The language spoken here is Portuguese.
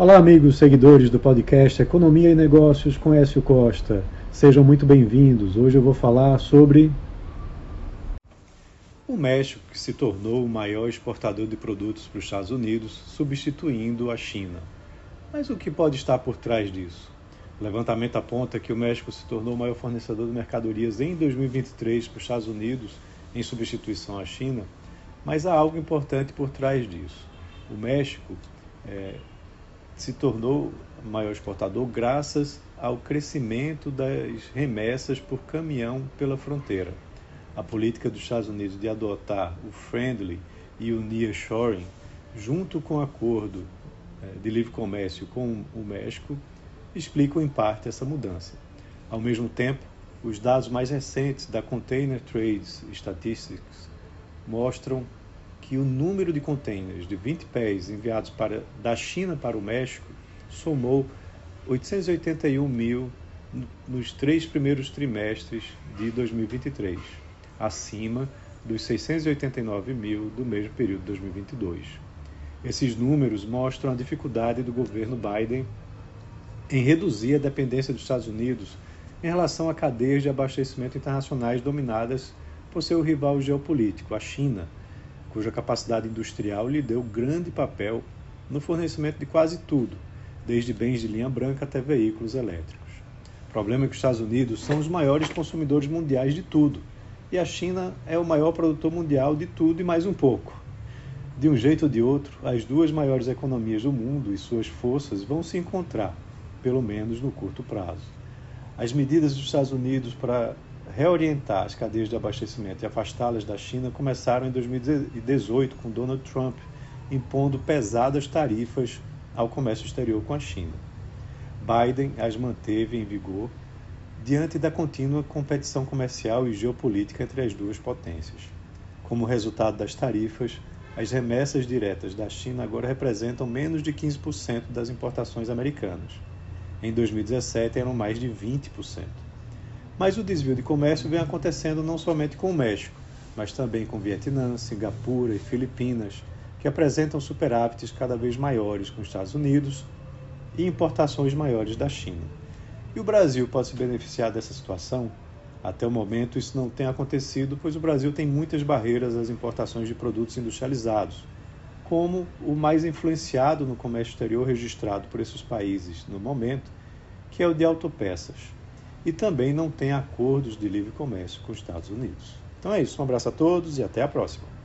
Olá, amigos seguidores do podcast Economia e Negócios com Écio Costa. Sejam muito bem-vindos. Hoje eu vou falar sobre o México, que se tornou o maior exportador de produtos para os Estados Unidos, substituindo a China. Mas o que pode estar por trás disso? O levantamento aponta que o México se tornou o maior fornecedor de mercadorias em 2023 para os Estados Unidos, em substituição à China, mas há algo importante por trás disso. O México é, se tornou maior exportador graças ao crescimento das remessas por caminhão pela fronteira. A política dos Estados Unidos de adotar o friendly e o nearshoring, junto com o acordo é, de livre comércio com o México, explicam em parte essa mudança. Ao mesmo tempo, os dados mais recentes da Container Trades Statistics mostram que o número de contêineres de 20 pés enviados para, da China para o México somou 881 mil nos três primeiros trimestres de 2023, acima dos 689 mil do mesmo período de 2022. Esses números mostram a dificuldade do governo Biden em reduzir a dependência dos Estados Unidos em relação a cadeias de abastecimento internacionais dominadas por seu rival geopolítico, a China, cuja capacidade industrial lhe deu grande papel no fornecimento de quase tudo, desde bens de linha branca até veículos elétricos. O problema é que os Estados Unidos são os maiores consumidores mundiais de tudo, e a China é o maior produtor mundial de tudo e mais um pouco. De um jeito ou de outro, as duas maiores economias do mundo e suas forças vão se encontrar, pelo menos no curto prazo. As medidas dos Estados Unidos para reorientar as cadeias de abastecimento e afastá-las da China começaram em 2018 com Donald Trump impondo pesadas tarifas ao comércio exterior com a China. Biden as manteve em vigor diante da contínua competição comercial e geopolítica entre as duas potências. Como resultado das tarifas, as remessas diretas da China agora representam menos de 15% das importações americanas. Em 2017 eram mais de 20%. Mas o desvio de comércio vem acontecendo não somente com o México, mas também com Vietnã, Singapura e Filipinas, que apresentam superávites cada vez maiores com os Estados Unidos e importações maiores da China. E o Brasil pode se beneficiar dessa situação? Até o momento isso não tem acontecido, pois o Brasil tem muitas barreiras às importações de produtos industrializados, como o mais influenciado no comércio exterior registrado por esses países no momento, que é o de autopeças e também não tem acordos de livre comércio com os Estados Unidos. Então é isso, um abraço a todos e até a próxima.